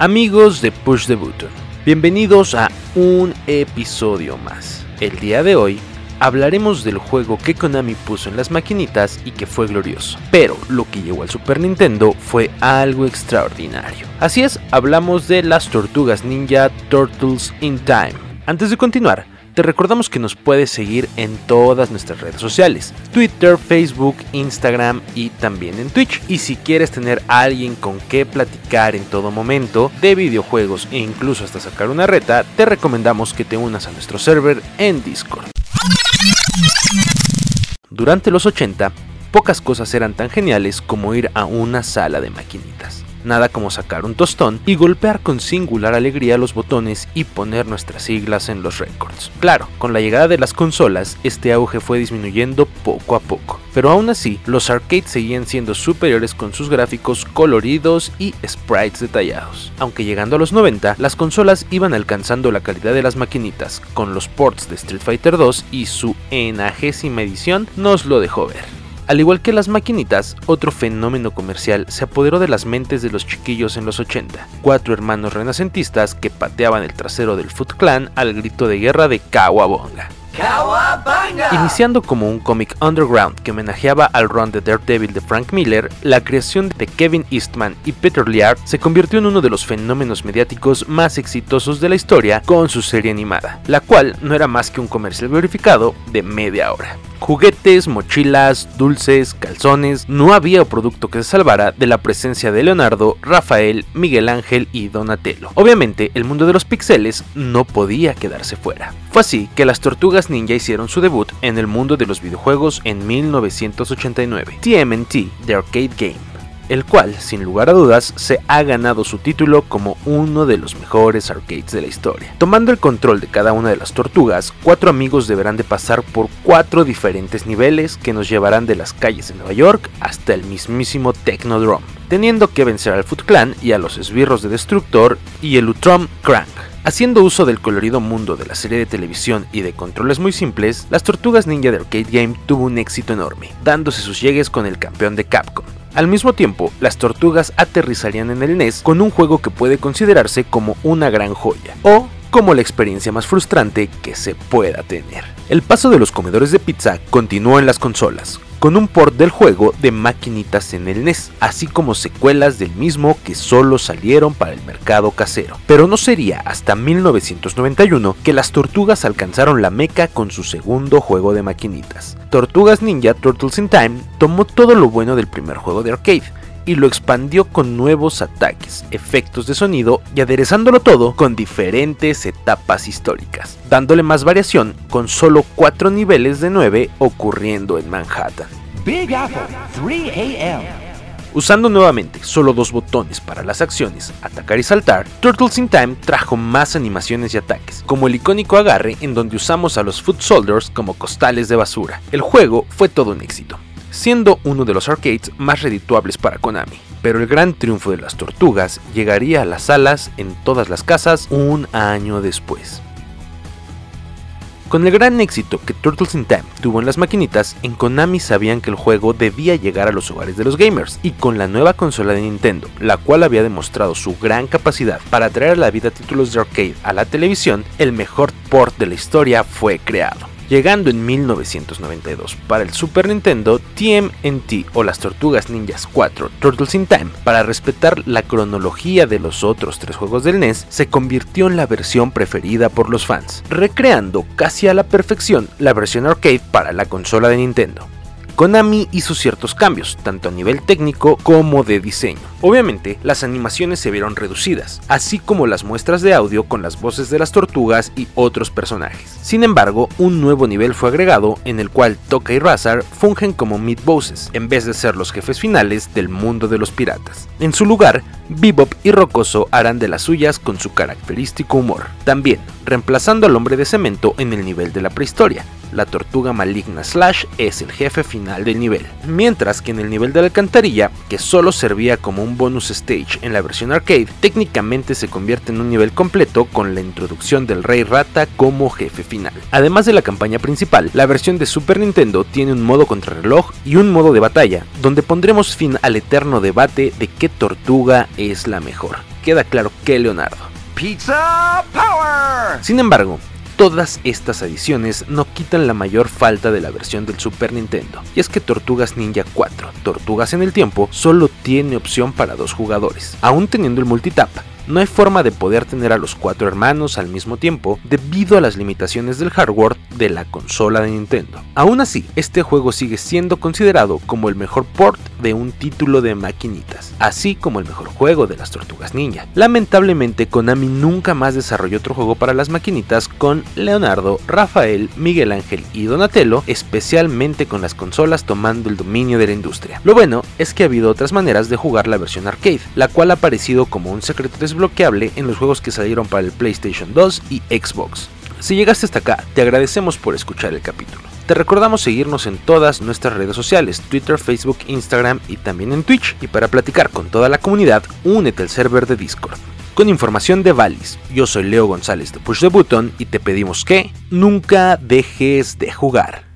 Amigos de Push the Button, bienvenidos a un episodio más. El día de hoy hablaremos del juego que Konami puso en las maquinitas y que fue glorioso. Pero lo que llegó al Super Nintendo fue algo extraordinario. Así es, hablamos de las tortugas ninja Turtles in Time. Antes de continuar, te recordamos que nos puedes seguir en todas nuestras redes sociales, Twitter, Facebook, Instagram y también en Twitch. Y si quieres tener a alguien con que platicar en todo momento de videojuegos e incluso hasta sacar una reta, te recomendamos que te unas a nuestro server en Discord. Durante los 80, pocas cosas eran tan geniales como ir a una sala de maquinitas. Nada como sacar un tostón y golpear con singular alegría los botones y poner nuestras siglas en los récords. Claro, con la llegada de las consolas, este auge fue disminuyendo poco a poco, pero aún así, los arcades seguían siendo superiores con sus gráficos coloridos y sprites detallados. Aunque llegando a los 90, las consolas iban alcanzando la calidad de las maquinitas, con los ports de Street Fighter 2 y su enagésima edición nos lo dejó ver. Al igual que las maquinitas, otro fenómeno comercial se apoderó de las mentes de los chiquillos en los 80. Cuatro hermanos renacentistas que pateaban el trasero del Foot Clan al grito de guerra de Kawabonga. Iniciando como un cómic underground que homenajeaba al run de Daredevil de Frank Miller, la creación de Kevin Eastman y Peter Liard se convirtió en uno de los fenómenos mediáticos más exitosos de la historia con su serie animada, la cual no era más que un comercial glorificado de media hora. Juguetes, mochilas, dulces, calzones, no había producto que se salvara de la presencia de Leonardo, Rafael, Miguel Ángel y Donatello. Obviamente, el mundo de los pixeles no podía quedarse fuera. Fue así que las Tortugas Ninja hicieron su debut en el mundo de los videojuegos en 1989, TMNT, The Arcade Game el cual, sin lugar a dudas, se ha ganado su título como uno de los mejores arcades de la historia. Tomando el control de cada una de las tortugas, cuatro amigos deberán de pasar por cuatro diferentes niveles que nos llevarán de las calles de Nueva York hasta el mismísimo Technodrome, teniendo que vencer al Foot Clan y a los esbirros de Destructor y el Utrom Crank. Haciendo uso del colorido mundo de la serie de televisión y de controles muy simples, las Tortugas Ninja de Arcade Game tuvo un éxito enorme, dándose sus llegues con el campeón de Capcom, al mismo tiempo, las tortugas aterrizarían en el NES con un juego que puede considerarse como una gran joya, o como la experiencia más frustrante que se pueda tener. El paso de los comedores de pizza continuó en las consolas, con un port del juego de maquinitas en el NES, así como secuelas del mismo que solo salieron para el mercado casero. Pero no sería hasta 1991 que las tortugas alcanzaron la meca con su segundo juego de maquinitas. Tortugas Ninja Turtles in Time tomó todo lo bueno del primer juego de arcade, y lo expandió con nuevos ataques, efectos de sonido y aderezándolo todo con diferentes etapas históricas, dándole más variación con solo 4 niveles de 9 ocurriendo en Manhattan. Usando nuevamente solo dos botones para las acciones, atacar y saltar, Turtles in Time trajo más animaciones y ataques, como el icónico agarre en donde usamos a los Foot Soldiers como costales de basura. El juego fue todo un éxito, siendo uno de los arcades más redituables para Konami. Pero el gran triunfo de las tortugas llegaría a las salas en todas las casas un año después. Con el gran éxito que Turtles in Time tuvo en las maquinitas, en Konami sabían que el juego debía llegar a los hogares de los gamers, y con la nueva consola de Nintendo, la cual había demostrado su gran capacidad para traer a la vida títulos de arcade a la televisión, el mejor port de la historia fue creado llegando en 1992 para el Super Nintendo TMNT o las Tortugas Ninjas 4 Turtles in Time, para respetar la cronología de los otros tres juegos del NES, se convirtió en la versión preferida por los fans, recreando casi a la perfección la versión arcade para la consola de Nintendo. Konami hizo ciertos cambios, tanto a nivel técnico como de diseño. Obviamente, las animaciones se vieron reducidas, así como las muestras de audio con las voces de las tortugas y otros personajes. Sin embargo, un nuevo nivel fue agregado en el cual Toka y Razar fungen como mid bosses, en vez de ser los jefes finales del mundo de los piratas. En su lugar, Bebop y Rocoso harán de las suyas con su característico humor. También, reemplazando al hombre de cemento en el nivel de la prehistoria, la tortuga maligna Slash es el jefe final del nivel, mientras que en el nivel de la alcantarilla, que solo servía como un bonus stage en la versión arcade, técnicamente se convierte en un nivel completo con la introducción del Rey Rata como jefe final. Además de la campaña principal, la versión de Super Nintendo tiene un modo contrarreloj y un modo de batalla, donde pondremos fin al eterno debate de qué tortuga es la mejor queda claro que Leonardo. Pizza Power. Sin embargo, todas estas adiciones no quitan la mayor falta de la versión del Super Nintendo, y es que Tortugas Ninja 4, Tortugas en el Tiempo, solo tiene opción para dos jugadores, aún teniendo el multitap, no hay forma de poder tener a los cuatro hermanos al mismo tiempo debido a las limitaciones del hardware de la consola de Nintendo. Aún así, este juego sigue siendo considerado como el mejor port de un título de maquinitas, así como el mejor juego de las tortugas ninja. Lamentablemente, Konami nunca más desarrolló otro juego para las maquinitas con Leonardo, Rafael, Miguel Ángel y Donatello, especialmente con las consolas tomando el dominio de la industria. Lo bueno es que ha habido otras maneras de jugar la versión arcade, la cual ha aparecido como un secreto desbloqueable en los juegos que salieron para el PlayStation 2 y Xbox. Si llegaste hasta acá, te agradecemos por escuchar el capítulo. Te recordamos seguirnos en todas nuestras redes sociales, Twitter, Facebook, Instagram y también en Twitch. Y para platicar con toda la comunidad, únete al server de Discord. Con información de Valis, yo soy Leo González de Push the Button y te pedimos que nunca dejes de jugar.